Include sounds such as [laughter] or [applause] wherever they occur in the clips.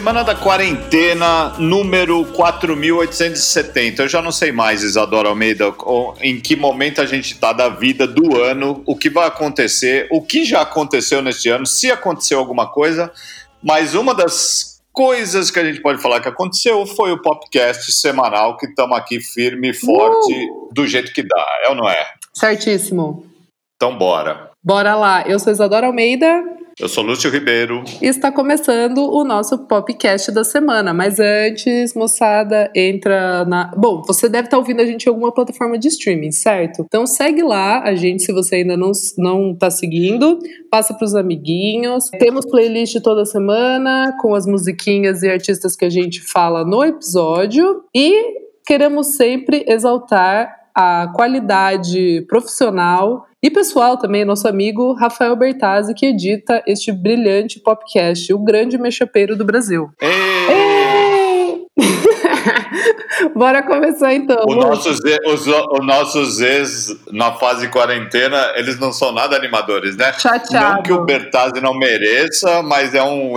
Semana da quarentena, número 4870. Eu já não sei mais, Isadora Almeida, em que momento a gente está da vida do ano, o que vai acontecer, o que já aconteceu neste ano, se aconteceu alguma coisa. Mas uma das coisas que a gente pode falar que aconteceu foi o podcast semanal que estamos aqui firme e forte, uh! do jeito que dá, é ou não é? Certíssimo. Então bora. Bora lá. Eu sou Isadora Almeida. Eu sou Lúcio Ribeiro. Está começando o nosso podcast da semana. Mas antes, moçada, entra na. Bom, você deve estar ouvindo a gente em alguma plataforma de streaming, certo? Então segue lá a gente se você ainda não, não tá seguindo. Passa para os amiguinhos. Temos playlist toda semana com as musiquinhas e artistas que a gente fala no episódio. E queremos sempre exaltar a qualidade profissional e pessoal também, nosso amigo Rafael Bertazzi, que edita este brilhante podcast, o grande mexapeiro do Brasil. Ei! [laughs] Bora começar então. Os nossos, os, os nossos ex na fase quarentena, eles não são nada animadores, né? Chateado. Não que o Bertazzi não mereça, mas é um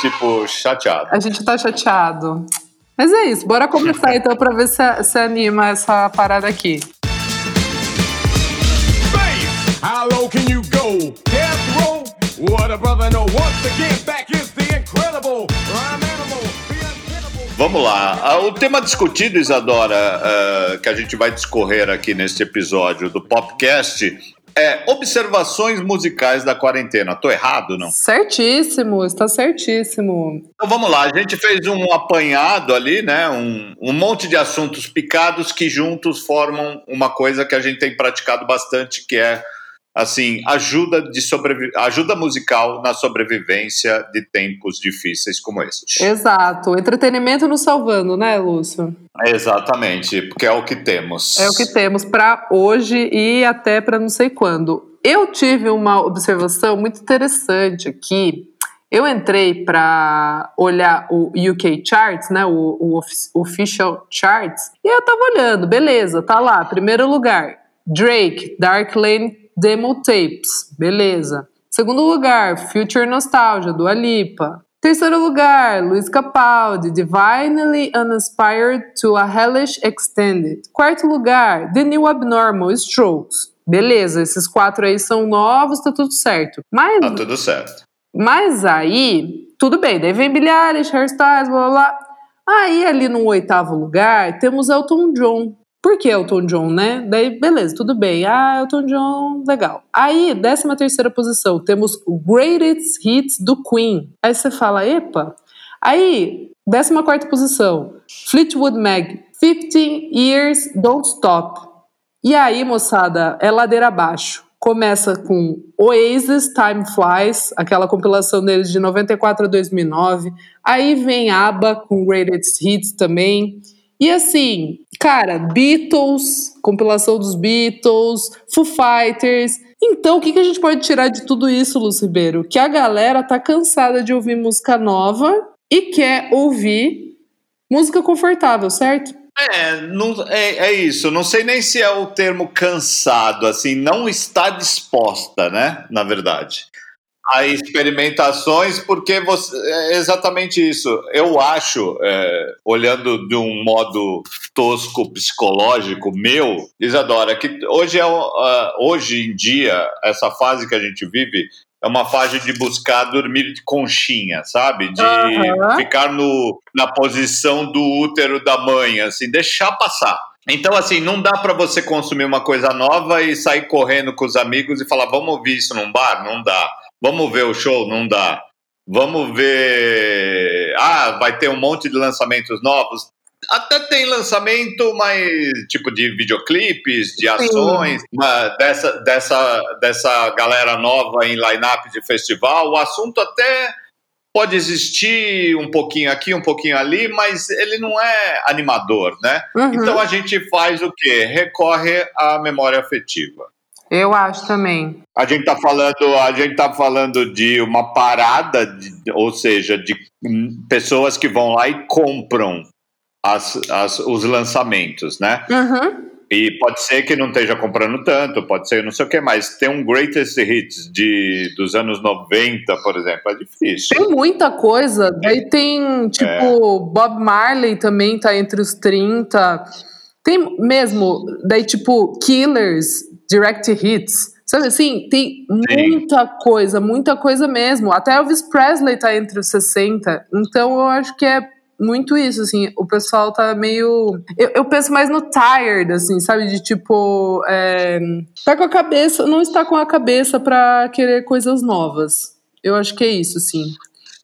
tipo chateado. A gente tá chateado. Mas é isso, bora começar então para ver se, se anima essa parada aqui. How low can you go? Death row? What a brother know. Once again, back is the incredible rhyme animal. Vamos lá. Ah, o tema discutido, Isadora, uh, que a gente vai discorrer aqui neste episódio do Popcast é observações musicais da quarentena. Tô errado, não? Certíssimo, está certíssimo. Então vamos lá, a gente fez um apanhado ali, né? Um, um monte de assuntos picados que juntos formam uma coisa que a gente tem praticado bastante, que é assim, ajuda de sobrevi ajuda musical na sobrevivência de tempos difíceis como esses. Exato, entretenimento nos salvando, né, Lúcio? Exatamente, porque é o que temos. É o que temos para hoje e até para não sei quando. Eu tive uma observação muito interessante aqui. Eu entrei para olhar o UK Charts, né, o, o Official Charts, e eu tava olhando, beleza, tá lá, primeiro lugar, Drake, Dark Lane Demo Tapes, beleza. Segundo lugar, Future Nostalgia, do Alipa. Terceiro lugar, Luiz Capaldi, Divinely Uninspired to a Hellish Extended. Quarto lugar, The New Abnormal, Strokes. Beleza, esses quatro aí são novos, tá tudo certo. Mas, tá tudo certo. Mas aí, tudo bem, daí vem Billie Eilish, Hairstyles, blá blá blá. Aí ali no oitavo lugar, temos Elton John. Por que Elton John, né? Daí, beleza, tudo bem. Ah, Elton John, legal. Aí, décima terceira posição, temos Greatest Hits do Queen. Aí você fala, epa. Aí, décima quarta posição, Fleetwood Mac, 15 Years Don't Stop. E aí, moçada, é ladeira abaixo. Começa com Oasis, Time Flies, aquela compilação deles de 94 a 2009. Aí vem ABBA com Greatest Hits também. E assim, cara, Beatles, compilação dos Beatles, Foo Fighters. Então, o que, que a gente pode tirar de tudo isso, Lúcio Ribeiro? Que a galera tá cansada de ouvir música nova e quer ouvir música confortável, certo? É, não, é, é isso. Não sei nem se é o termo cansado, assim, não está disposta, né? Na verdade a experimentações, porque você, é exatamente isso. Eu acho, é, olhando de um modo tosco psicológico meu, Isadora, que hoje, é, uh, hoje em dia, essa fase que a gente vive é uma fase de buscar dormir de conchinha, sabe? De uhum. ficar no, na posição do útero da mãe, assim, deixar passar. Então, assim, não dá para você consumir uma coisa nova e sair correndo com os amigos e falar, vamos ouvir isso num bar? Não dá Vamos ver o show? Não dá. Vamos ver. Ah, vai ter um monte de lançamentos novos. Até tem lançamento, mas tipo de videoclipes, de ações, dessa, dessa, dessa galera nova em line-up de festival. O assunto até pode existir um pouquinho aqui, um pouquinho ali, mas ele não é animador, né? Uhum. Então a gente faz o quê? Recorre à memória afetiva. Eu acho também. A gente está falando, a gente tá falando de uma parada, de, ou seja, de pessoas que vão lá e compram as, as, os lançamentos, né? Uhum. E pode ser que não esteja comprando tanto, pode ser não sei o que, mas tem um greatest hits de, dos anos 90, por exemplo, é difícil. Tem muita coisa. Daí tem, tipo, é. Bob Marley também tá entre os 30. Tem mesmo, daí, tipo, Killers, Direct Hits. Sabe assim, tem muita Sim. coisa, muita coisa mesmo. Até Elvis Presley tá entre os 60. Então eu acho que é muito isso, assim, o pessoal tá meio. Eu, eu penso mais no tired, assim, sabe? De tipo. É... Tá com a cabeça, não está com a cabeça para querer coisas novas. Eu acho que é isso, sim.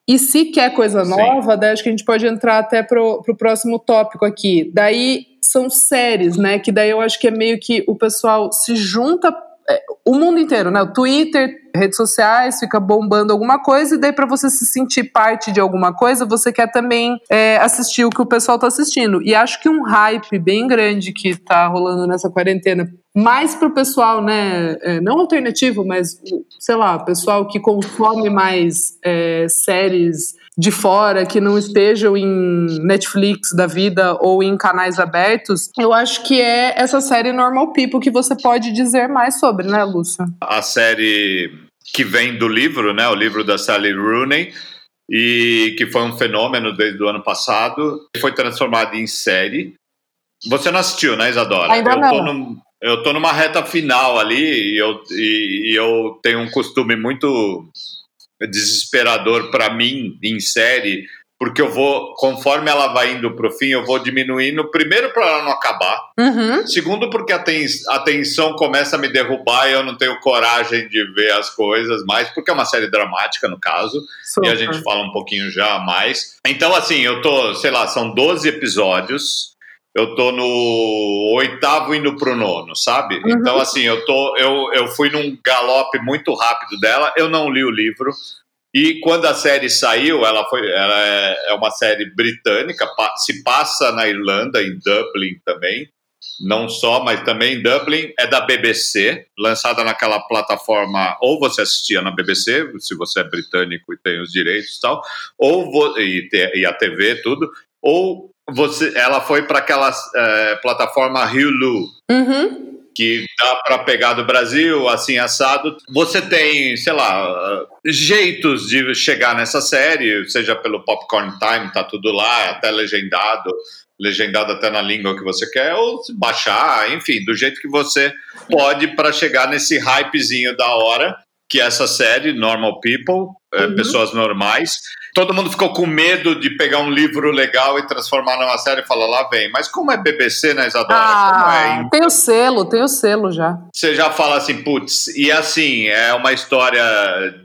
E se quer coisa nova, daí acho que a gente pode entrar até pro, pro próximo tópico aqui. Daí são séries, né? Que daí eu acho que é meio que o pessoal se junta é, o mundo inteiro, né? O Twitter, redes sociais, fica bombando alguma coisa, e daí para você se sentir parte de alguma coisa, você quer também é, assistir o que o pessoal tá assistindo. E acho que um hype bem grande que tá rolando nessa quarentena, mais pro pessoal, né? É, não alternativo, mas sei lá, pessoal que consome mais é, séries de fora, que não estejam em Netflix da vida ou em canais abertos, eu acho que é essa série Normal People que você pode dizer mais sobre, né, Lúcia? A série que vem do livro, né, o livro da Sally Rooney, e que foi um fenômeno desde o ano passado, foi transformado em série. Você não assistiu, né, Isadora? Ainda eu não. Tô no, eu tô numa reta final ali e eu, e, e eu tenho um costume muito desesperador para mim em série, porque eu vou, conforme ela vai indo pro fim, eu vou diminuindo, primeiro para ela não acabar, uhum. segundo porque a, ten, a tensão começa a me derrubar e eu não tenho coragem de ver as coisas mais, porque é uma série dramática no caso, Super. e a gente fala um pouquinho já mais. Então assim, eu tô, sei lá, são 12 episódios, eu tô no oitavo indo pro nono, sabe? Uhum. Então, assim, eu tô. Eu, eu fui num galope muito rápido dela, eu não li o livro. E quando a série saiu, ela foi. Ela é, é uma série britânica, se passa na Irlanda, em Dublin também. Não só, mas também em Dublin, é da BBC, lançada naquela plataforma, ou você assistia na BBC, se você é britânico e tem os direitos e tal, ou e, e a TV, tudo, ou você, ela foi para aquela é, plataforma Hulu, uhum. que dá para pegar do Brasil, assim, assado. Você tem, sei lá, jeitos de chegar nessa série, seja pelo Popcorn Time, tá tudo lá, até legendado, legendado até na língua que você quer, ou baixar, enfim, do jeito que você pode para chegar nesse hypezinho da hora que é essa série, Normal People, é, uhum. pessoas normais. Todo mundo ficou com medo de pegar um livro legal e transformar numa série e falar, lá vem. Mas como é BBC, né, Isadora? Ah, é? Tem o selo, tem o selo já. Você já fala assim, putz, e assim, é uma história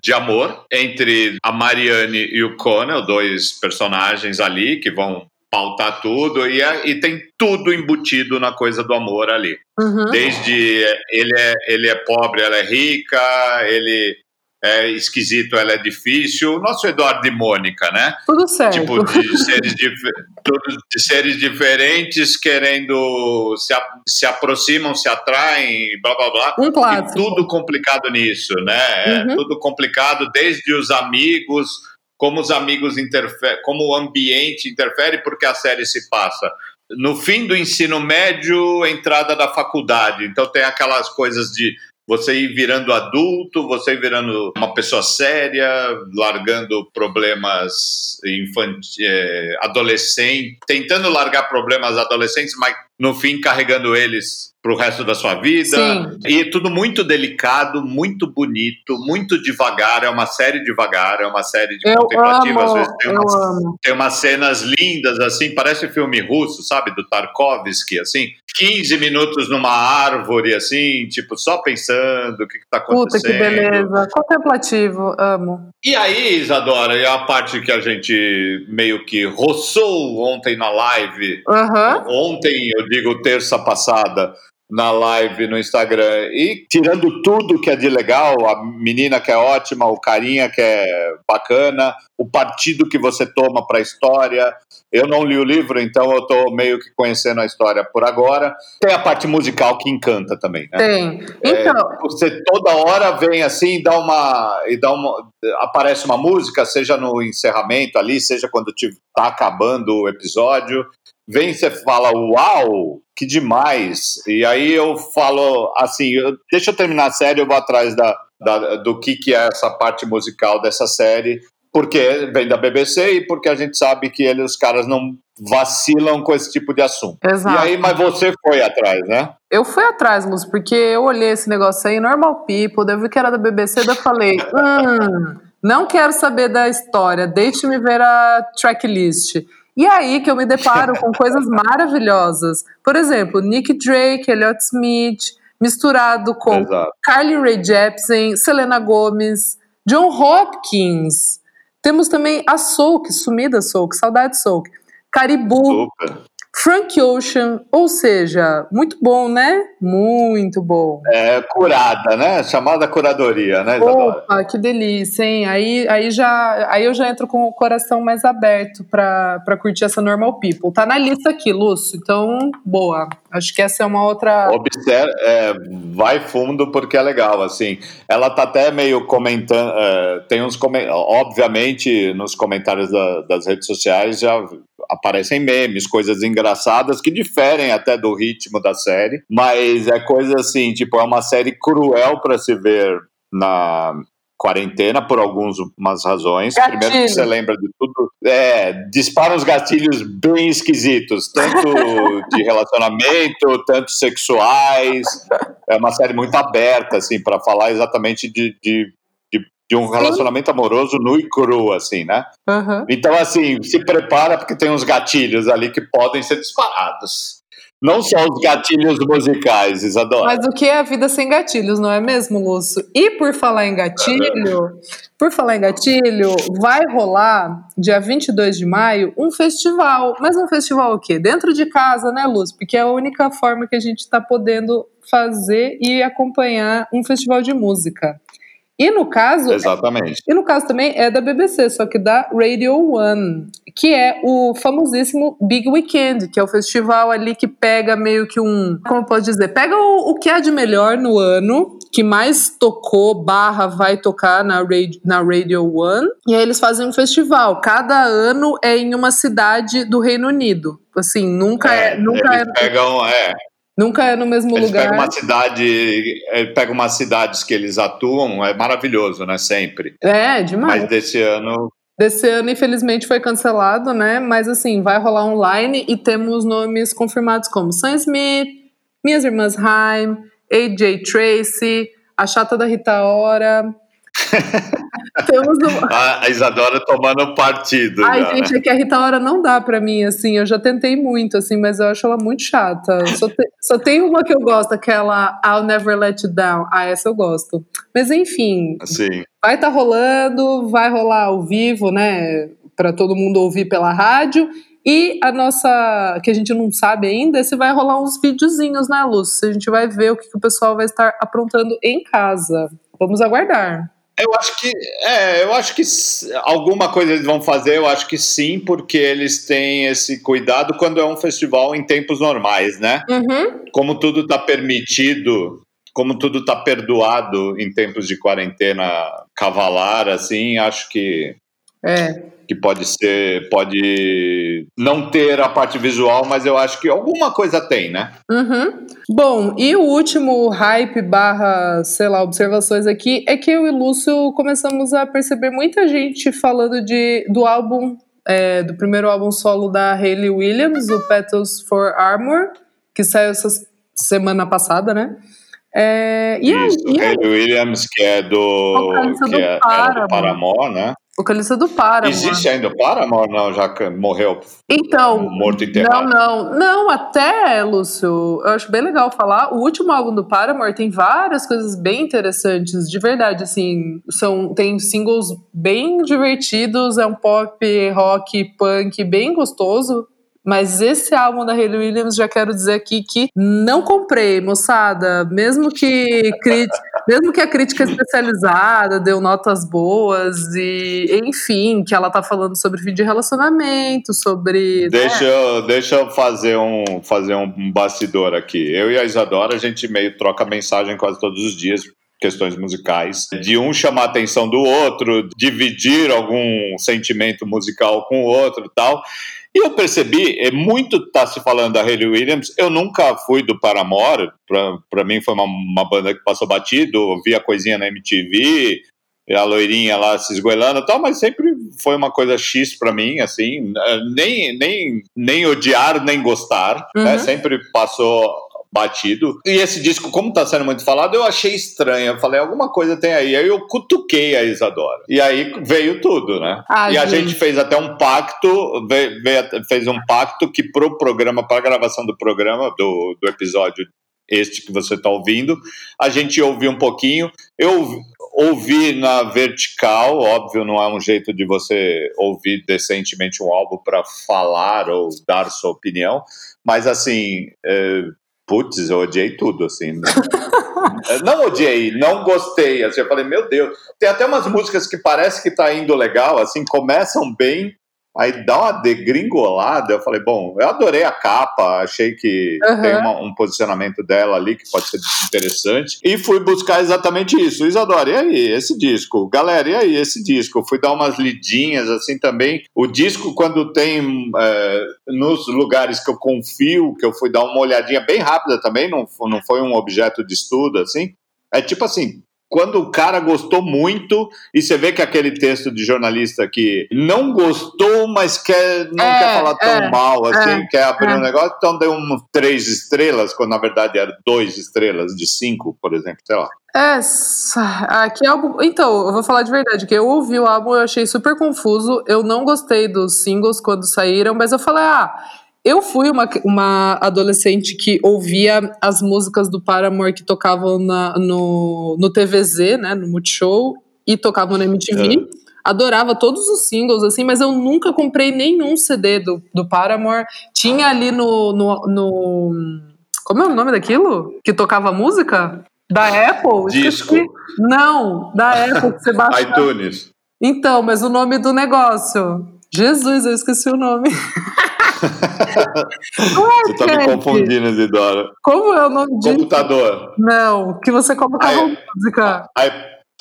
de amor entre a Marianne e o Conan, dois personagens ali que vão pautar tudo e, é, e tem tudo embutido na coisa do amor ali. Uhum. Desde ele é, ele é pobre, ela é rica, ele é esquisito, ela é difícil. Nosso Eduardo e Mônica, né? Tudo certo. Tipo, de seres, dif de seres diferentes querendo se, se aproximam, se atraem, blá blá blá. Um clássico. E tudo complicado nisso, né? É uhum. tudo complicado, desde os amigos como os amigos interferem, como o ambiente interfere, porque a série se passa no fim do ensino médio, entrada da faculdade. Então tem aquelas coisas de você ir virando adulto, você ir virando uma pessoa séria, largando problemas infantis, é, adolescentes, tentando largar problemas adolescentes, mas no fim carregando eles para o resto da sua vida. Sim. E tudo muito delicado, muito bonito, muito devagar. É uma série devagar, é uma série de eu contemplativa. Amo, Às vezes tem umas, tem umas cenas lindas, assim, parece filme russo, sabe? Do Tarkovsky, assim. 15 minutos numa árvore, assim, tipo, só pensando o que, está acontecendo. Puta que beleza. Contemplativo, amo. E aí, Isadora, é a parte que a gente meio que roçou ontem na live. Uhum. Ontem, eu digo terça passada, na live no Instagram. E tirando tudo que é de legal, a menina que é ótima, o carinha que é bacana, o partido que você toma para a história. Eu não li o livro, então eu estou meio que conhecendo a história por agora. Tem a parte musical que encanta também, né? Tem. Então, é, você toda hora vem assim, dá uma e dá uma aparece uma música, seja no encerramento ali, seja quando está acabando o episódio vem você fala, uau, que demais. E aí eu falo assim, eu, deixa eu terminar a série, eu vou atrás da, da, do que, que é essa parte musical dessa série, porque vem da BBC e porque a gente sabe que eles, os caras não vacilam com esse tipo de assunto. Exato. E aí, mas você foi atrás, né? Eu fui atrás, Lúcio, porque eu olhei esse negócio aí, Normal People, eu vi que era da BBC, daí eu falei, hum, não quero saber da história, deixe-me ver a tracklist. E aí que eu me deparo com [laughs] coisas maravilhosas. Por exemplo, Nick Drake, Elliott Smith, misturado com Exato. Carly Rae Jepsen, Selena Gomez, John Hopkins. Temos também a Soak, sumida Soak, saudade Soak. Caribou. Frank Ocean, ou seja, muito bom, né? Muito bom. É curada, né? Chamada curadoria, né, Isadora? Opa, que delícia, hein? Aí, aí, já, aí eu já entro com o coração mais aberto pra, pra curtir essa Normal People. Tá na lista aqui, Lúcio, então, boa. Acho que essa é uma outra. Observe, é, vai fundo porque é legal, assim. Ela tá até meio comentando, é, tem uns obviamente nos comentários da- das redes sociais já aparecem memes, coisas engraçadas que diferem até do ritmo da série, mas é coisa assim, tipo, é uma série cruel para se ver na quarentena por algumas razões. Gatilho. Primeiro que você lembra de tudo, é, dispara uns gatilhos bem esquisitos, tanto [laughs] de relacionamento, tanto sexuais. É uma série muito aberta, assim, para falar exatamente de, de, de, um relacionamento amoroso nu e cru, assim, né? Aham. Então, assim, se prepara porque tem uns gatilhos ali que podem ser disparados. Não só os gatilhos musicais, Isadora. Mas o que é a vida sem gatilhos, não é mesmo, Lúcio? E por falar em gatilho, por falar em gatilho, vai rolar dia 22 de maio um festival. Mas um festival o quê? Dentro de casa, né, Lúcio? Porque é a única forma que a gente está podendo fazer e acompanhar um festival de música. E no caso, Exatamente. e no caso também é da BBC, só que da Radio One, que é o famosíssimo Big Weekend, que é o festival ali que pega meio que um, como eu posso dizer, pega o, o que há de melhor no ano, que mais tocou, barra, vai tocar na, radio, na Radio One, e aí eles fazem um festival. Cada ano é em uma cidade do Reino Unido. Assim, nunca é, nunca eles é, pegam, é, nunca é no mesmo eles lugar. pegam uma cidade, é, pegam umas cidades que eles atuam, é maravilhoso, né? Sempre. É, demais. Mas desse ano Desse ano, infelizmente, foi cancelado, né? Mas assim, vai rolar online e temos nomes confirmados como Sam Smith, Minhas Irmãs Haim, AJ Tracy, a chata da Rita Ora. [laughs] temos um... a, Isadora tomando partido. Ai, já, gente, é que a Rita Ora não dá pra mim, assim. Eu já tentei muito, assim, mas eu acho ela muito chata. Só, te- só tem uma que eu gosto, aquela I'll Never Let You Down. Ah, essa eu gosto. Mas enfim, Sim. vai estar rolando, vai rolar ao vivo, né? Para todo mundo ouvir pela rádio. E a nossa, que a gente não sabe ainda, é se vai rolar uns videozinhos, né, Lúcia? A gente vai ver o que, que o pessoal vai estar aprontando em casa. Vamos aguardar. Eu acho que é, eu acho que alguma coisa eles vão fazer, eu acho que sim, porque eles têm esse cuidado quando é um festival em tempos normais, né? Uhum. Como tudo está permitido, como tudo está perdoado em tempos de quarentena cavalar, assim, acho que É. que pode ser, pode não ter a parte visual, mas eu acho que alguma coisa tem, né? Uhum. Bom, e o último hype barra, sei lá, observações aqui é que eu e Lúcio começamos a perceber muita gente falando de, do álbum, é, do primeiro álbum solo da Hayley Williams, o Petals for Armor, que saiu essa semana passada, né? É, e Isso, e aí, Hayley Williams, que é do, que do é, Paramore. do Paramore, né? Vocalista do Paramore. Existe ainda o Paramore? Não, já morreu, Então, morto Não, enterrado. não, não, até, Lúcio, eu acho bem legal falar. O último álbum do Paramore tem várias coisas bem interessantes, de verdade, assim, são, tem singles bem divertidos, é um pop, rock, punk bem gostoso. Mas esse álbum da Hayley Williams, já quero dizer aqui que não comprei, moçada. Mesmo que, crit- mesmo que a crítica especializada deu notas boas e, enfim, que ela tá falando sobre fim de relacionamento, sobre... né? Deixa, eu, deixa eu fazer um, fazer um bastidor aqui. Eu e a Isadora, a gente meio troca mensagem quase todos os dias. questões musicais, de um chamar a atenção do outro, dividir algum sentimento musical com o outro e tal. E eu percebi, é muito está se falando da Hayley Williams, eu nunca fui do Paramore, para mim foi uma, uma, banda que passou batido, vi a coisinha na MTV, a loirinha lá se esgoelando e tal, mas sempre foi uma coisa X para mim, assim, nem, nem, nem odiar, nem gostar, né? uhum. né? sempre passou batido. E esse disco, como tá sendo muito falado, eu achei estranho. Eu falei, alguma coisa tem aí. Aí eu cutuquei a Isadora. E aí veio tudo, né? Ai, e a gente. gente fez até um pacto, veio, veio, fez um pacto que pro programa, para a gravação do programa, do, do episódio este que você está ouvindo, a gente ouviu um pouquinho. Eu ouvi na vertical, óbvio, não é um jeito de você ouvir decentemente um álbum para falar ou dar sua opinião, mas assim, é, putz, eu odiei tudo, assim. Né? [laughs] não odiei, não gostei, assim, eu falei, meu Deus. Tem até umas músicas que parece que tá indo legal, assim, começam bem, Aí dá uma degringolada, eu falei, bom, eu adorei a capa, achei que uhum. tem uma, um posicionamento dela ali que pode ser interessante. E fui buscar exatamente isso. Isadora, e aí, esse disco? Galera, e aí, esse disco? fui dar umas lidinhas assim também. O disco, quando tem é, nos lugares que eu confio, que eu fui dar uma olhadinha bem rápida também, não, não foi um objeto de estudo assim. É tipo assim, quando o cara gostou muito e você vê que aquele texto de jornalista que não gostou, mas quer, não é, quer falar tão é, mal assim, é, quer abrir um é. negócio, então deu um três estrelas, quando na verdade era dois estrelas de cinco, por exemplo, sei lá. É, aqui é álbum. Então, eu vou falar de verdade, que eu ouvi o álbum, eu achei super confuso. Eu não gostei dos singles quando saíram, mas eu falei, ah eu fui uma, uma adolescente que ouvia as músicas do Paramore que tocavam na, no, no TVZ, né, no Multishow, e tocavam na MTV. É. Adorava todos os singles, assim, mas eu nunca comprei nenhum CD do, do Paramore. Tinha ali no, no, no Como é o nome daquilo? Que tocava música? Da Apple? Disco. Esqueci. Não, da Apple que você [laughs] baixa. iTunes. Então, mas o nome do negócio. Jesus, eu esqueci o nome. [laughs] Você tá me confundindo, Isidora. Como é o nome disso? Computador. Não, que você colocava I, música. I,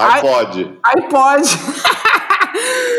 iPod. iPod. [laughs]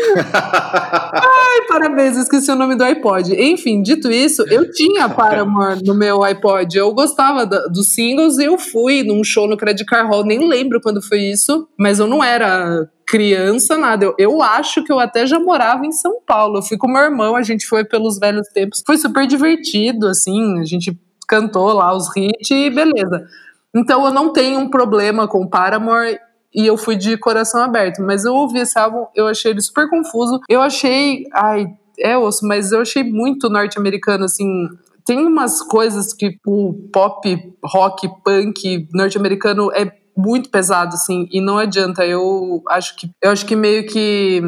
[laughs] Ai, parabéns, esqueci o nome do iPod. Enfim, dito isso, eu tinha [laughs] Paramore no meu iPod. Eu gostava dos singles e eu fui num show no Credit Car Hall. Nem lembro quando foi isso, mas eu não era criança, nada. Eu, eu acho que eu até já morava em São Paulo. Eu fui com meu irmão, a gente foi pelos velhos tempos. Foi super divertido, assim. A gente cantou lá os hits e beleza. Então eu não tenho um problema com Paramore e eu fui de coração aberto. Mas eu ouvi esse álbum, eu achei ele super confuso. Eu achei. Ai, é osso, mas eu achei muito norte-americano, assim. Tem umas coisas que o pop, rock, punk norte-americano é muito pesado, assim, e não adianta. Eu acho que eu acho que meio que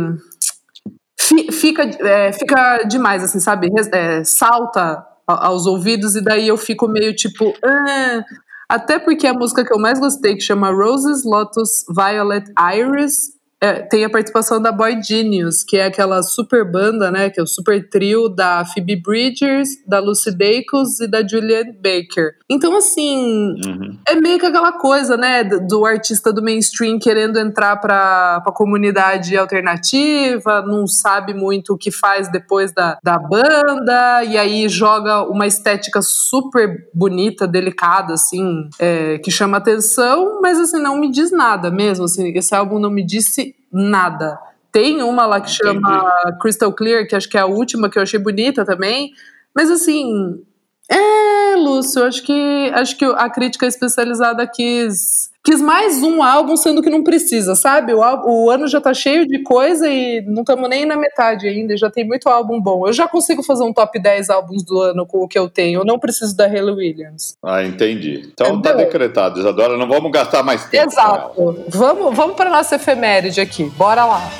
fica, é, fica demais, assim, sabe? É, salta aos ouvidos e daí eu fico meio tipo. Ah. Até porque a música que eu mais gostei, que chama Roses, Lotus, Violet, Iris, é, tem a participação da Boy Genius, que é aquela super banda, né? Que é o super trio da Phoebe Bridgers, da Lucy Dacus e da Julianne Baker. Então, assim, uhum. é meio que aquela coisa, né? Do, artista do mainstream querendo entrar pra, pra comunidade alternativa, não sabe muito o que faz depois da, da banda, e aí joga uma estética super bonita, delicada, assim, é, que chama atenção, mas assim, não me diz nada mesmo. Assim, esse álbum não me disse nada. Tem uma lá que chama Entendi. Crystal Clear, que acho que é a última, que eu achei bonita também. Mas assim, é, Lúcio, acho que acho que a crítica especializada quis quis mais um álbum, sendo que não precisa, sabe? O, o ano já tá cheio de coisa e não estamos nem na metade ainda, já tem muito álbum bom. Eu já consigo fazer um top 10 álbuns do ano com o que eu tenho, eu não preciso da Hayley Williams. Ah, entendi. Então tá Entendeu? tá decretado, Isadora, não vamos gastar mais tempo. Exato. Vamos, vamos para nossa efeméride aqui, bora lá.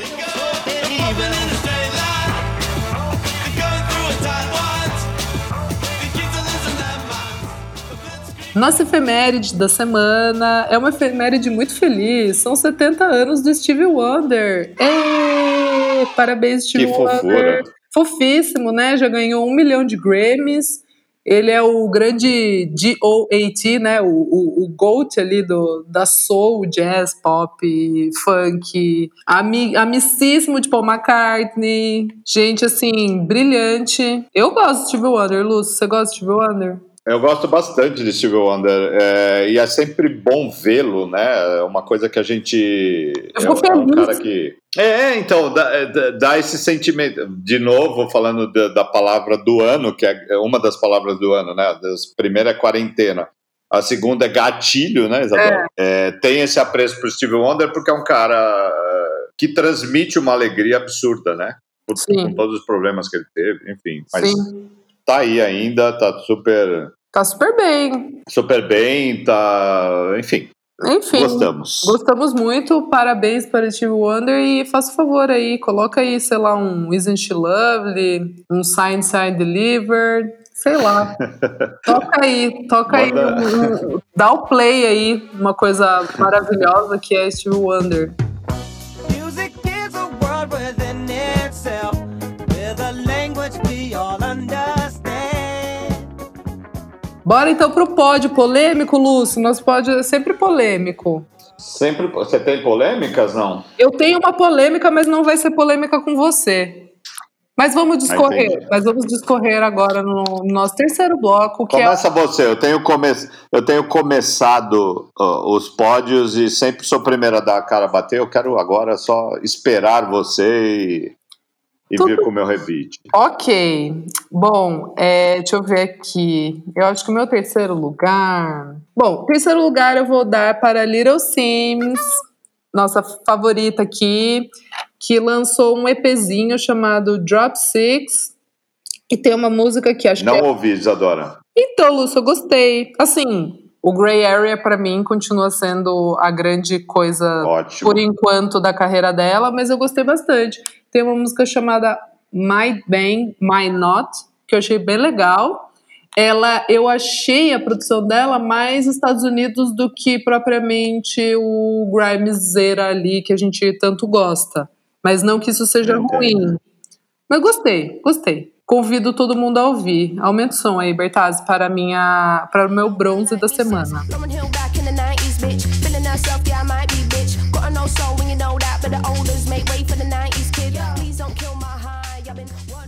Nossa efeméride da semana é uma efeméride muito feliz. São 70 anos do Stevie Wonder. Êêê, parabéns, Stevie que Wonder. Fofura. Fofíssimo, né? Já ganhou um milhão de Grammys. Ele é o grande G-O-A-T, né? O, o, o GOAT ali do, da soul, jazz, pop, funk, ami, amicíssimo de Paul McCartney. Gente, assim, brilhante. Eu gosto de Steve Wonder, Lúcio. Você gosta de Steve Wonder? Eu gosto bastante de Steve Wonder é, e é sempre bom vê-lo, né? É uma coisa que a gente. Eu é, é um cara que. É, então, dá, dá, esse sentimento. De novo, falando da, da, palavra do ano, que é uma das palavras do ano, né? A primeira é quarentena. A segunda é gatilho, né, Isabel? É. É, tem esse apreço por Steve Wonder porque é um cara que transmite uma alegria absurda, né? Por, com todos os problemas que ele teve, enfim. Mas Sim tá aí ainda, tá super. Tá super bem. Super bem, tá. Enfim. Enfim. Gostamos. Gostamos muito. Parabéns para Steve Wonder e faça favor aí, coloca aí, sei lá, um Isn't She Lovely, um Sign Sign Delivered, sei lá. [laughs] toca aí, toca aí, um, um, dá o play aí, uma coisa maravilhosa que é Steve Wonder. Bora então pro pódio polêmico, Lúcio. Nosso pódio é sempre polêmico. Sempre. Você tem polêmicas, não? Eu tenho uma polêmica, mas não vai ser polêmica com você. Mas vamos discorrer. Mas vamos discorrer agora no, nosso terceiro bloco. Que é Começa é... você. Eu tenho, come... eu tenho começado uh, os pódios e sempre sou a dar a cara a bater. Eu quero agora só esperar você e e Tudo... vir com o meu rebite. Ok. Bom, é, deixa eu ver aqui. Eu acho que o meu terceiro lugar. Bom, terceiro lugar eu vou dar para Little Sims, nossa favorita aqui, que lançou um EPzinho chamado Drop Six. E tem uma música que acho Não que. Não é... ouvi, Isadora. Então, Lúcio, eu gostei. Assim, o Grey Area para mim continua sendo a grande coisa Ótimo. por enquanto da carreira dela, mas eu gostei bastante. Tem uma música chamada My Bang, My Not, que eu achei bem legal. Ela, eu achei a produção dela mais Estados Unidos do que propriamente o Grimezeira ali que a gente tanto gosta. Mas não que isso seja ruim. Mas gostei, gostei. Convido todo mundo a ouvir. Aumenta o som aí, Bertazzi, para, minha, para o meu bronze da semana.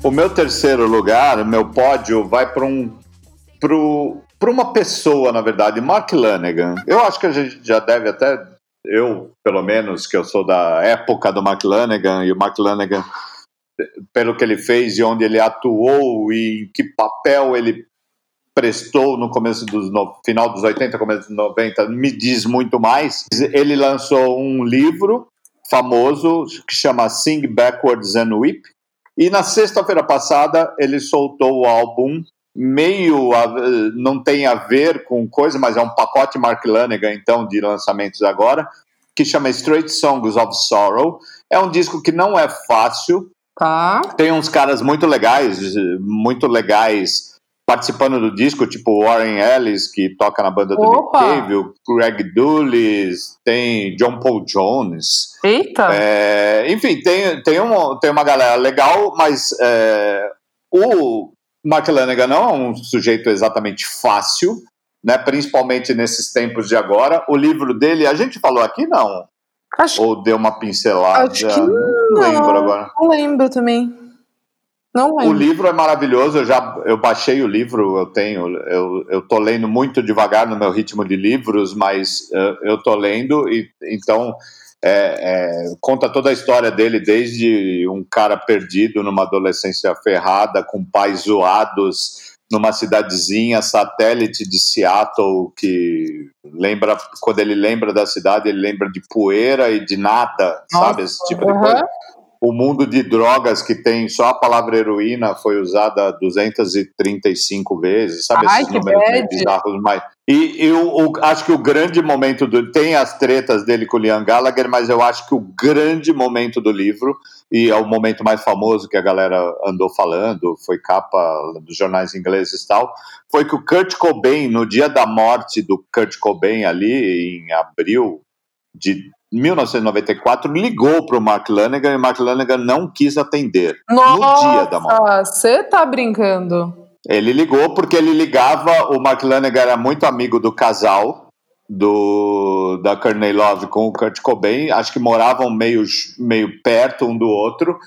O meu terceiro lugar, meu pódio, vai para um. para uma pessoa, na verdade, Mark Lanegan. Eu acho que a gente já deve até. Eu, pelo menos, que eu sou da época do Mark Lanegan, e o Mark Lanegan, pelo que ele fez e onde ele atuou e em que papel ele prestou no começo dos no, final dos 80, começo dos 90, me diz muito mais. Ele lançou um livro famoso que chama Sing Backwards and Weep, e na sexta-feira passada ele soltou o álbum meio a, não tem a ver com coisa, mas é um pacote Mark Lanegan então de lançamentos agora, que chama Straight Songs of Sorrow. É um disco que não é fácil. Tá. Tem uns caras muito legais, muito legais participando do disco, tipo Warren Ellis, que toca na banda do Opa. Nick Cave, o Greg Dulles, tem John Paul Jones. Eita! É, enfim, tem, tem, uma, tem uma galera legal, mas é, o Mark Lanegan não é um sujeito exatamente fácil, né, principalmente nesses tempos de agora. O livro dele, a gente falou aqui, não? Acho, Ou deu uma pincelada? Acho que não, não lembro agora. Não lembro também. Não O livro é maravilhoso, eu já eu baixei o livro, eu tenho, eu, eu tô lendo muito devagar no meu ritmo de livros, mas uh, eu tô lendo e então é, é, conta toda a história dele desde um cara perdido numa adolescência ferrada, com pais zoados, numa cidadezinha satélite de Seattle que lembra quando ele lembra da cidade ele lembra de poeira e de nada, Nossa, sabe? Esse tipo de coisa o mundo de drogas que tem só a palavra heroína foi usada 235 vezes, sabe? Ai, esses números meio bizarros. Mas... E eu, eu, acho que o grande momento do. Tem as tretas dele com o Liam Gallagher, mas eu acho que o grande momento do livro, e é o momento mais famoso que a galera andou falando, foi capa dos jornais ingleses e tal, foi que o Kurt Cobain, no dia da morte do Kurt Cobain, ali em abril de 1994, ligou para o Mark Lanegan e o Mark Lanegan não quis atender Nossa, no dia da morte. Você tá brincando? Ele ligou porque ele ligava, o Mark Lanegan era muito amigo do casal, do da Courtney Love com o Kurt Cobain, acho que moravam meio, meio perto um do outro,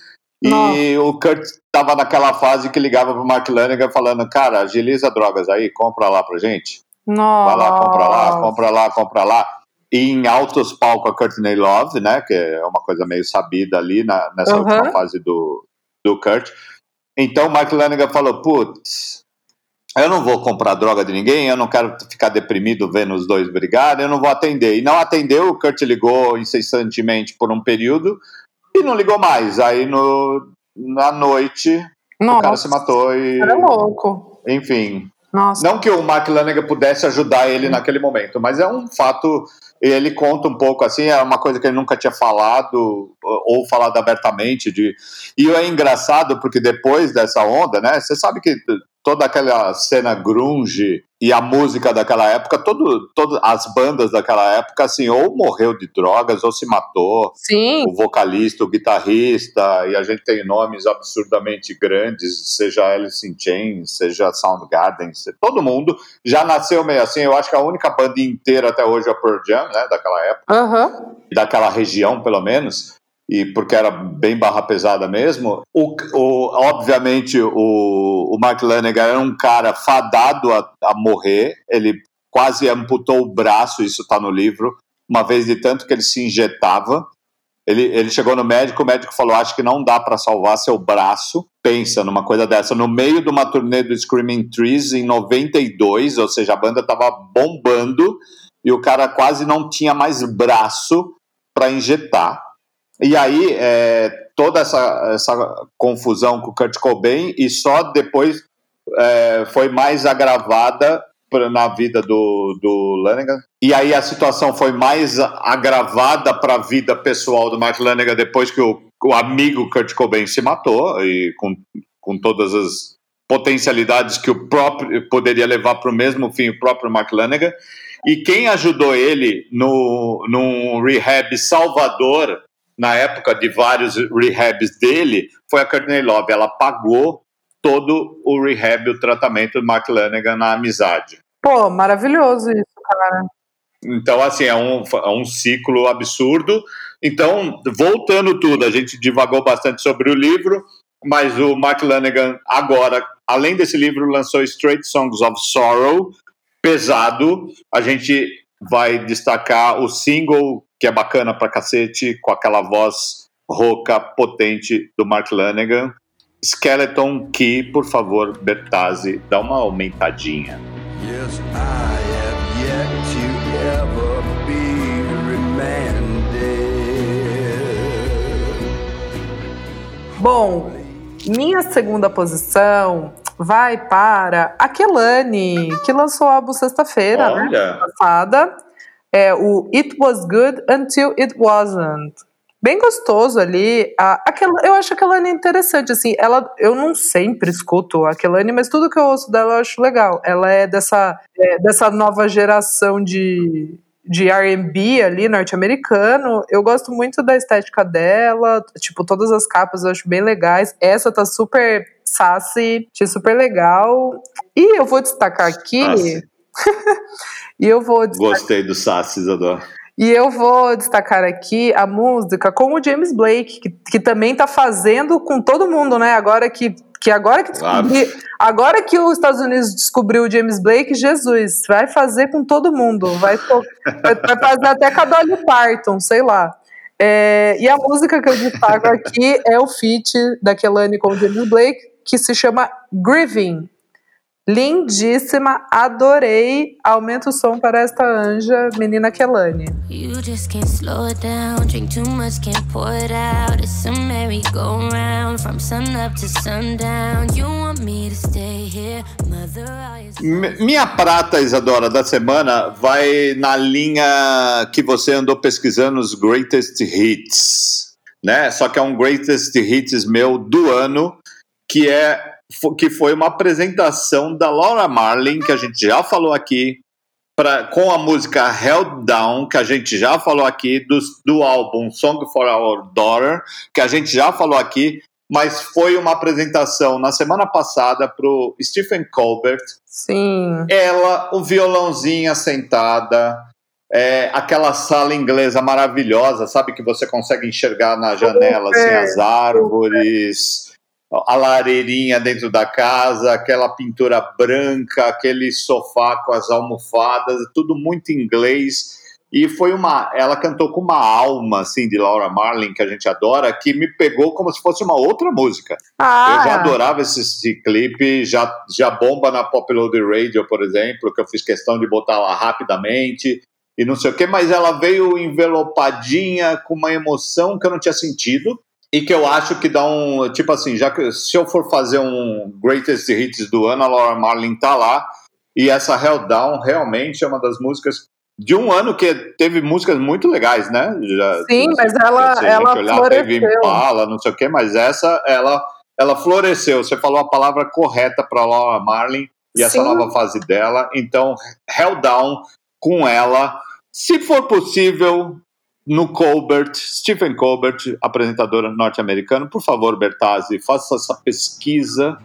e o Kurt estava naquela fase que ligava pro Mark Lanegan falando, cara, agiliza drogas aí, compra lá pra gente. Nossa. Vai lá, compra lá, compra lá, compra lá. E em altos palcos a Courtney Love, né, que é uma coisa meio sabida ali na, nessa Uhum. última fase do, do Kurt. Então o Mark Lanegan falou, putz, eu não vou comprar droga de ninguém, eu não quero ficar deprimido vendo os dois brigarem, eu não vou atender. E não atendeu, o Kurt ligou incessantemente por um período e não ligou mais. Aí no, na noite o cara se Nossa. matou e. Era louco. Enfim. Nossa. Não que o Mark Lanegan pudesse ajudar ele naquele momento, mas é um fato. Ele conta um pouco assim, é uma coisa que ele nunca tinha falado ou ou falado abertamente. De... E é engraçado porque depois dessa onda, né? Você sabe que toda aquela cena grunge e a música daquela época, todo, todo, as bandas daquela época, assim, ou morreu de drogas ou se matou Sim. o vocalista, o guitarrista, e a gente tem nomes absurdamente grandes, seja Alice in Chains, seja Soundgarden, todo mundo já nasceu meio assim. Eu acho que a única banda inteira até hoje é a Pearl Jam, né, daquela época, daquela região pelo menos, e porque era bem barra pesada mesmo. O, o- obviamente o, o Mark Lanegan era um cara fadado a, a morrer, ele quase amputou o braço, isso está no livro, uma vez de tanto que ele se injetava. Ele, ele chegou no médico, o médico falou: Acho que não dá para salvar seu braço. Pensa numa coisa dessa. No meio de uma turnê do Screaming Trees em 92, ou seja, a banda estava bombando e o cara quase não tinha mais braço para injetar. E aí, é, toda essa, essa confusão com o Kurt Cobain, e só depois é, foi mais agravada pra- na vida do, do. E aí a situação foi mais agravada para a vida pessoal do Mark Lanegan depois que o, o amigo Kurt Cobain se matou, e com, com todas as potencialidades que o próprio poderia levar para o mesmo fim o próprio Mark Lanegan. E quem ajudou ele no, no rehab Salvador, na época de vários rehabs dele, foi a Courtney Love. Ela pagou todo o rehab, o tratamento do Mark Lanegan na amizade. Pô, maravilhoso isso, cara. Então, assim, é um, é um ciclo absurdo. Então, voltando tudo, a gente divagou bastante sobre o livro, mas o Mark Lanegan, agora, além desse livro, lançou Straight Songs of Sorrow, pesado. A gente vai destacar o single, que é bacana pra cacete, com aquela voz rouca, potente do Mark Lanegan. Skeleton Key, por favor, Bertazzi, dá uma aumentadinha. Yes, I have yet to ever be remanded. Bom, minha segunda posição vai para a Kelane, que lançou o álbum sexta-feira, né? Passada. É o It Was Good Until It Wasn't. Bem gostoso ali. A, eu acho a Kelane interessante, assim. Ela, eu não sempre escuto a Kelane, mas tudo que eu ouço dela eu acho legal. Ela é dessa, é, dessa nova geração de, de R&B ali, norte-americano. Eu gosto muito da estética dela. Tipo, todas as capas eu acho bem legais. Essa tá super sassy, achei super legal. E eu vou destacar aqui... Sassy. [laughs] e eu vou gostei do Sassi, Isadora. E eu vou destacar aqui a música com o James Blake, que, que também tá fazendo com todo mundo, né? Agora que, que agora que descobri, agora que os Estados Unidos descobriu o James Blake, Jesus, vai fazer com todo mundo, vai, vai vai fazer até com a Dolly Parton, sei lá. É, e a música que eu destaco aqui é o feat da Kelani com o James Blake, que se chama Grieving. Lindíssima, adorei. Aumenta o som para esta anja, menina Kelani. You just can't slow it down. Drink too much, can't pour it out. It's a merry-go-round from sun up to sundown. You want me to stay here, mother? Minha prata, Isadora, da semana vai na linha que você andou pesquisando os greatest hits, né? Só que é um greatest hits meu do ano, que é que foi uma apresentação da Laura Marlin, que a gente já falou aqui, pra, com a música Held Down, que a gente já falou aqui, do, do álbum Song for Our Daughter, que a gente já falou aqui, mas foi uma apresentação na semana passada para o Stephen Colbert. Sim. Ela, o violãozinho sentada, é, aquela sala inglesa maravilhosa, sabe que você consegue enxergar na janela assim, as árvores, a lareirinha dentro da casa, aquela pintura branca, aquele sofá com as almofadas, tudo muito inglês. E foi uma. Ela cantou com uma alma, assim, de Laura Marlin, que a gente adora, que me pegou como se fosse uma outra música. Ah, Eu já adorava esse, esse clipe, já, já bomba na Pop Load Radio, por exemplo, que eu fiz questão de botar lá rapidamente e não sei o que, mas ela veio envelopadinha com uma emoção que eu não tinha sentido e que eu acho que dá um. Tipo assim, já que se eu for fazer um Greatest Hits do ano, a Laura Marlin tá lá. E essa Hell Down realmente é uma das músicas de um ano que teve músicas muito legais, né? Já, Sim, mas ela- se a gente ela olhar, teve floresceu. Impala, não sei o que, mas essa, ela, ela floresceu. Você falou a palavra correta para Laura Marlin e essa Sim. nova fase dela. Então, Hell Down com ela, se for possível, no Colbert, Stephen Colbert, apresentadora norte-americana. Por favor, Bertazzi, faça essa pesquisa.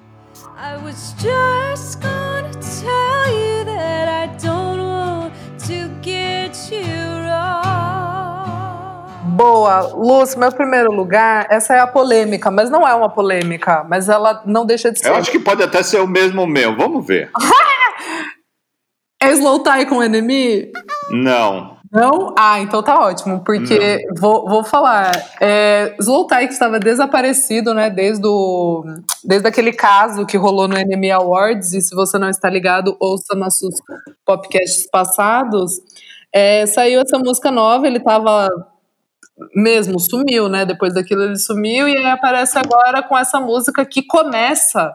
I was just gonna tell you that I don't want to get you wrong. Boa. Lúcio, meu primeiro lugar, essa é a polêmica, mas não é uma polêmica, mas ela não deixa de ser. Eu acho que pode até ser o mesmo meu. Vamos ver. [laughs] É Slow Tie com Enemy? Não. Não? Ah, então tá ótimo, porque vou, vou falar. É, que estava desaparecido, né, desde, o, desde aquele caso que rolou no Enemy Awards, e se você não está ligado, ouça nossos podcasts passados. É, saiu essa música nova, ele tava mesmo, sumiu, né? Depois daquilo ele sumiu, e aí aparece agora com essa música que começa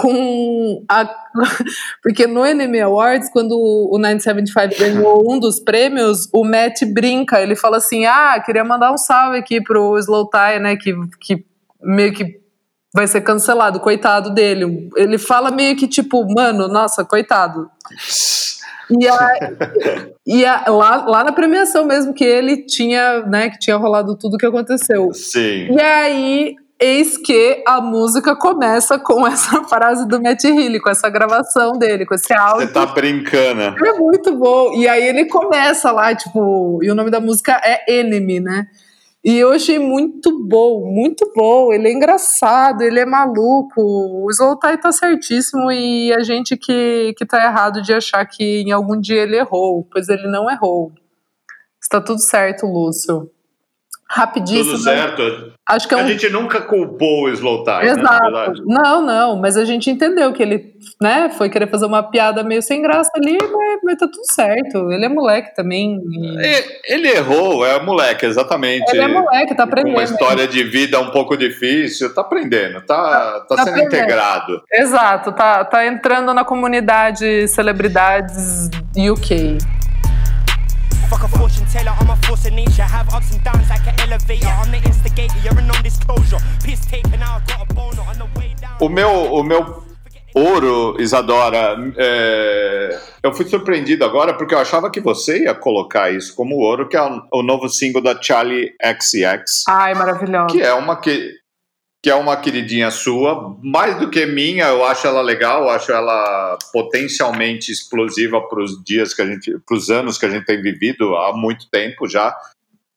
com a. [laughs] Porque no Enemy Awards, quando o 975 ganhou um dos prêmios, o Matt brinca, ele fala assim: ah, queria mandar um salve aqui pro Slow Tie, né? Que, que meio que vai ser cancelado, coitado dele. Ele fala meio que tipo, mano, nossa, coitado. E, a, [laughs] e a- lá, lá na premiação mesmo, que ele tinha, né, que tinha rolado tudo que aconteceu. Sim. E aí, eis que a música começa com [laughs] essa frase do Matt Healy, com essa gravação dele, com esse Você áudio. tá brincando. É muito bom. E aí ele começa lá, tipo, e o nome da música é Enemy, né? E eu achei muito bom, muito bom. Ele é engraçado, ele é maluco. O Zoltai tá certíssimo e a gente que, que tá errado de achar que em algum dia ele errou, pois ele não errou. Está tudo certo, Lúcio. Rapidíssimo. Tudo certo. Acho que é um A gente nunca culpou o Slow Tie, né, Exato. verdade. Não, não, mas a gente entendeu que ele, né, foi querer fazer uma piada meio sem graça ali, mas, mas tá tudo certo. Ele é moleque também. e- E- Ele errou, é moleque, exatamente. Ele é moleque, tá Com uma aprendendo. história de vida um pouco difícil, tá aprendendo, tá, tá, tá sendo aprendendo. integrado. Exato, tá, tá entrando na comunidade celebridades UK. Fuck a fortune teller, I'm a force of nature. Have ups and downs I O meu, o meu ouro, Isadora, é, eu fui surpreendido agora porque eu achava que você ia colocar isso como ouro, que é o, novo single da Charlie XX, Ai, maravilhosa. que é uma que, que é uma queridinha sua, mais do que minha, eu acho ela legal, eu acho ela potencialmente explosiva para os dias que a gente, para os anos que a gente tem vivido há muito tempo já.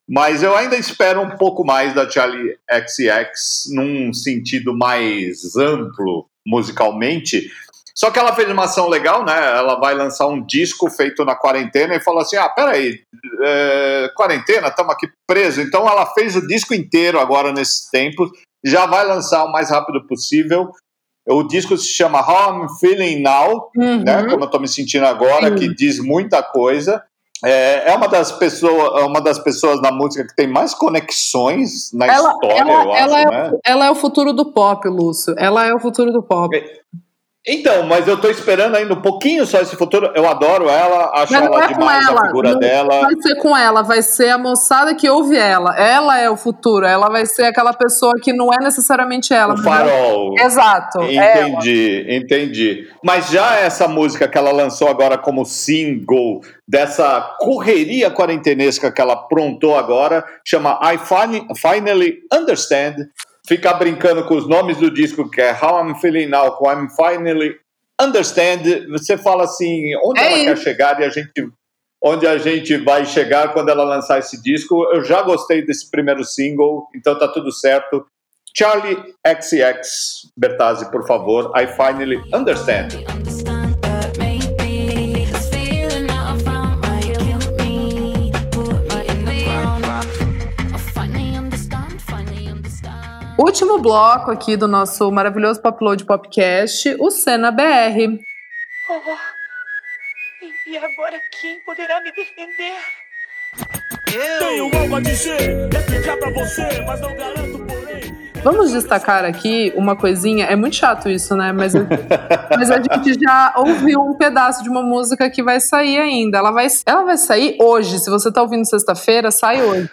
Mas eu ainda espero um pouco mais da Charlie XX num sentido mais amplo musicalmente. Só que ela fez uma ação legal, né? Ela vai lançar um disco feito na quarentena e falou assim: ah, peraí, é, quarentena, estamos aqui presos. Então ela fez o disco inteiro agora nesses tempos, já vai lançar o mais rápido possível. O disco se chama How I'm Feeling Now, Uhum. né? Como eu estou me sentindo agora, que diz muita coisa. É, é uma das pessoas, é uma das pessoas na música que tem mais conexões na Ela, história, ela, eu acho, ela, é, né? ela é o futuro do pop, Lúcio. Ela é o futuro do pop. Então, mas eu tô esperando ainda um pouquinho só esse futuro. Eu adoro ela, acho Mas ela é com demais ela. a figura não dela. vai ser com ela, vai ser a moçada que ouve ela. Ela é o futuro, ela vai ser aquela pessoa que não é necessariamente ela. O farol. Exato. é ela. Entendi, entendi. Mas já essa música que ela lançou agora como single dessa correria quarentenesca que ela aprontou agora, chama I Fin- Finally Understand. Ficar brincando com os nomes do disco, que é How I'm Feeling Now, com I'm Finally Understand, você fala assim, onde É ela quer chegar e a gente onde a gente vai chegar quando ela lançar esse disco. Eu já gostei desse primeiro single, então tá tudo certo. Charlie XX Bertazzi, por favor. I finally. Understand Último bloco aqui do nosso maravilhoso Popload Popcast, o Cena BR. E agora quem poderá me defender? Tenho algo a dizer, explicar pra você, mas não garanto, porém. Vamos destacar aqui uma coisinha. É muito chato isso, né? Mas, [laughs] mas a gente já ouviu um pedaço de uma música que vai sair ainda. Ela vai, ela vai sair hoje. Se você tá ouvindo sexta-feira, sai hoje.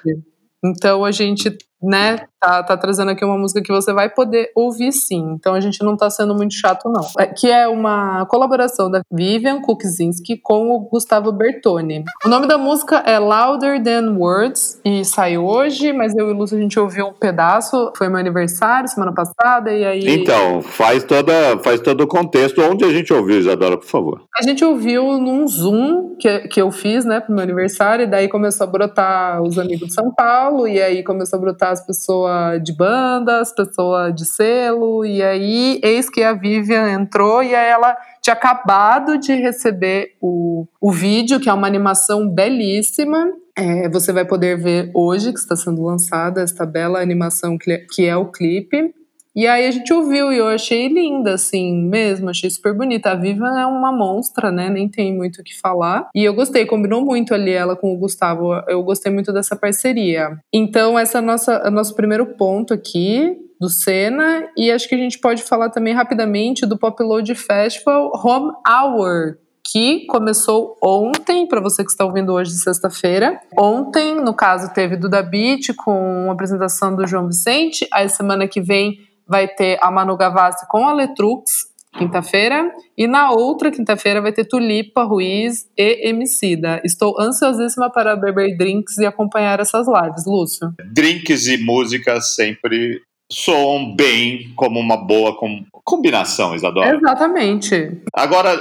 Então a gente, né, tá, tá trazendo aqui uma música que você vai poder ouvir sim. Então a gente não tá sendo muito chato, não. É, que é uma colaboração da Vivian Kuczynski com o Gustavo Bertoni. O nome da música é Louder Than Words e saiu hoje, mas eu e o Lúcio a gente ouviu um pedaço. Foi meu aniversário semana passada e aí. Então, faz, toda, faz todo o contexto. Onde a gente ouviu, Isadora, por favor? A gente ouviu num Zoom que, que eu fiz, né, pro meu aniversário, e daí começou a brotar os amigos de São Paulo, e aí começou a brotar as pessoas de banda, as pessoas de selo, e aí eis que a Vivian entrou e ela tinha acabado de receber o, o vídeo, que é uma animação belíssima. É, você vai poder ver hoje, que está sendo lançada, esta bela animação que, que é o clipe. E aí a gente ouviu e eu achei linda, assim, mesmo, achei super bonita. A Viva é uma monstra, né? Nem tem muito o que falar. E eu gostei, combinou muito ali ela com o Gustavo. Eu gostei muito dessa parceria. Então, esse é, nossa, nosso primeiro ponto aqui do Senna. E acho que a gente pode falar também rapidamente do Popload Festival Home Hour, que começou ontem, para você que está ouvindo hoje sexta-feira. Ontem, no caso, teve Duda Beat com a apresentação do João Vicente. Aí semana que vem vai ter a Manu Gavassi com a Letrux, quinta-feira. E na outra quinta-feira vai ter Tulipa, Ruiz e Emicida. Estou ansiosíssima para beber drinks e acompanhar essas lives. Lúcio. Drinks e música sempre soam bem como uma boa com- combinação, Isadora. Exatamente. Agora,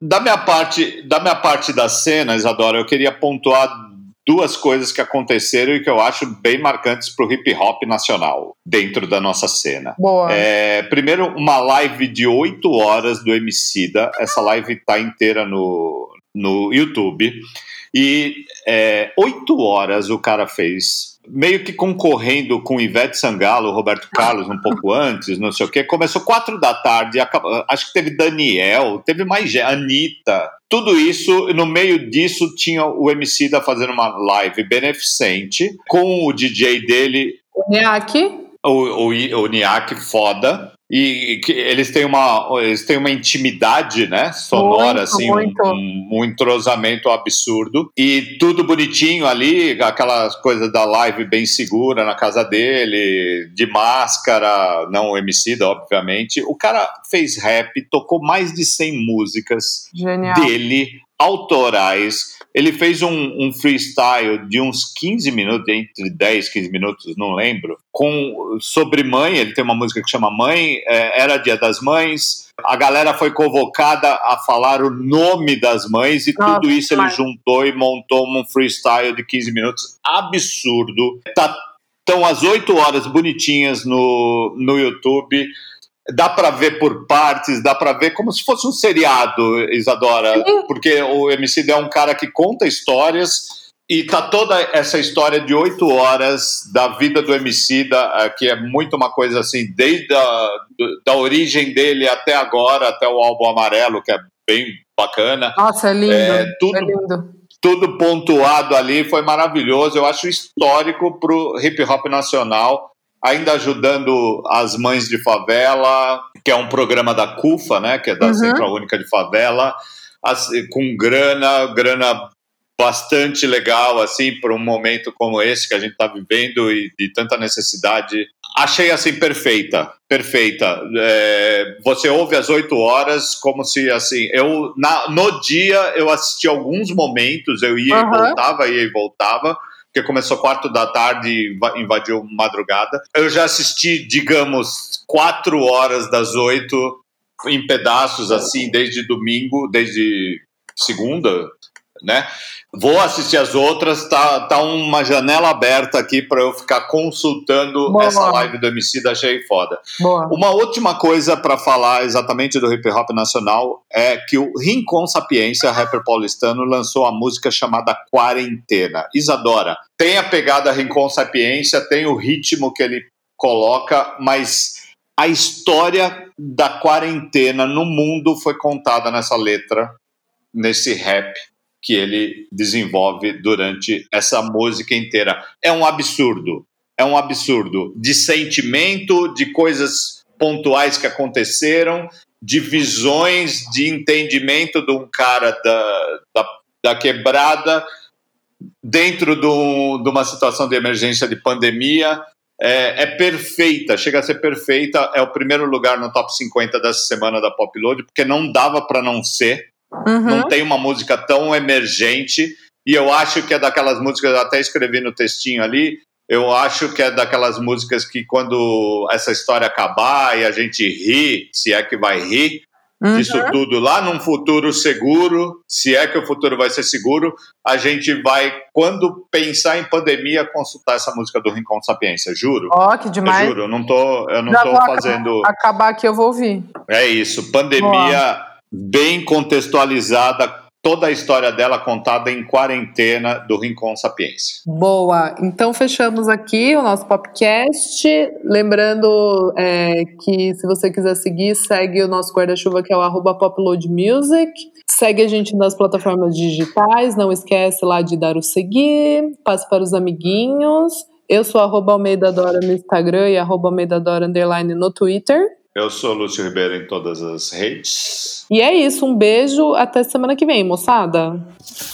da minha parte, da minha parte da cena, Isadora, eu queria pontuar duas coisas que aconteceram e que eu acho bem marcantes para o hip hop nacional dentro da nossa cena. Boa. É, primeiro, uma live de 8 horas do Emicida. Essa live está inteira no, no YouTube. E é, 8 horas o cara fez, meio que concorrendo com Ivete Sangalo, Roberto Carlos, um pouco [laughs] antes, não sei o quê. Começou 4 da tarde, acho que teve Daniel, teve mais gente, Anitta. Tudo isso, no meio disso, tinha o Emicida fazendo uma live beneficente com o DJ dele, O Niak, o, o, o Niak foda. E que eles têm uma eles têm uma intimidade, né, sonora Muito, assim, um- muito. Um, um entrosamento absurdo e tudo bonitinho ali, aquelas coisas da live bem segura na casa dele, de máscara, não o Emicida, obviamente. O cara fez rap, tocou mais de 100 músicas genial. dele, autorais. Ele fez um, um freestyle de uns 15 minutos, entre 10 e 15 minutos, não lembro, com sobre mãe. Ele tem uma música que chama Mãe, é, Era Dia das Mães. A galera foi convocada a falar o nome das mães e Nossa, tudo isso ele demais. juntou e montou um freestyle de 15 minutos absurdo. Tá, estão as 8 horas bonitinhas no, no YouTube dá pra ver por partes, dá pra ver como se fosse um seriado, Isadora, Sim. porque o MC é um cara que conta histórias e tá toda essa história de oito horas da vida do Emicida, que é muito uma coisa assim, desde a da origem dele até agora, até o álbum Amarelo, que é bem bacana. Nossa, é lindo. É, tudo- É lindo. Tudo pontuado ali, foi maravilhoso. Eu acho histórico pro hip hop nacional, ainda ajudando as mães de favela, que é um programa da CUFA, né, que é da Uhum. Central Única de Favela, assim, com grana, grana bastante legal, assim, para um momento como esse que a gente está vivendo e de tanta necessidade. Achei, assim, perfeita, perfeita. É, você ouve às 8 horas como se, assim, eu, na, no dia eu assisti alguns momentos, eu ia Aham. e voltava, ia e voltava, porque começou quarto da tarde e inva- invadiu madrugada. Eu já assisti, digamos, quatro horas das oito em pedaços, assim, desde domingo, desde segunda, né? Vou assistir as outras, tá, tá uma janela aberta aqui para eu ficar consultando Boa. essa live do MC da achei foda. Boa. Uma última coisa para falar exatamente do hip hop nacional é que o Rincon Sapiência, rapper paulistano, lançou a música chamada Quarentena. Isadora, tem a pegada Rincon Sapiência, tem o ritmo que ele coloca, mas a história da quarentena no mundo foi contada nessa letra, nesse rap que ele desenvolve durante essa música inteira. É um absurdo. É um absurdo de sentimento, de coisas pontuais que aconteceram, de visões, de entendimento de um cara da, da, da quebrada dentro de, de uma situação de emergência de pandemia. É, é perfeita, chega a ser perfeita. É o primeiro lugar no top 50 dessa semana da Pop Load, porque não dava para não ser Uhum. não tem uma música tão emergente e eu acho que é daquelas músicas, eu até escrevi no textinho ali, eu acho que é daquelas músicas que quando essa história acabar e a gente ri, se é que vai rir Uhum. disso tudo lá num futuro seguro, se é que o futuro vai ser seguro, a gente vai, quando pensar em pandemia, consultar essa música do Rincon Sapiência, juro. Ó, que Eu demais. juro, eu não tô, eu não Já tô fazendo. Acabar aqui eu vou ouvir. É isso, pandemia bem contextualizada, toda a história dela contada em quarentena do Rincon Sapiência. Boa. Então fechamos aqui o nosso podcast. Lembrando é, que se você quiser seguir, segue o nosso guarda-chuva que é o arroba poploadmusic. Segue a gente nas plataformas digitais. Não esquece lá de dar o seguir. Passe para os amiguinhos. Eu sou arroba Almeida Dora no Instagram e arroba Almeida Dora underline no Twitter. Eu sou Lúcio Ribeiro em todas as redes. E é isso. Um beijo. Até semana que vem, moçada.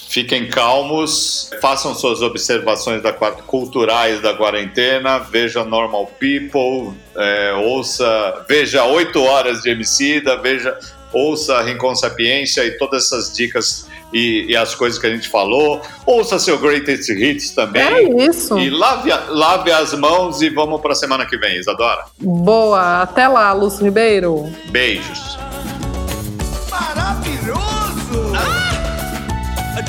Fiquem calmos, façam suas observações da, culturais da quarentena, veja Normal People, é, ouça, veja 8 horas de Emicida, veja, ouça Rincon Sapiência e todas essas dicas e, e as coisas que a gente falou. Ouça seu Greatest Hits também. É isso. E lave, lave as mãos e vamos para a semana que vem, Isadora. Boa. Até lá, Lúcio Ribeiro. Beijos. Maravilhoso! A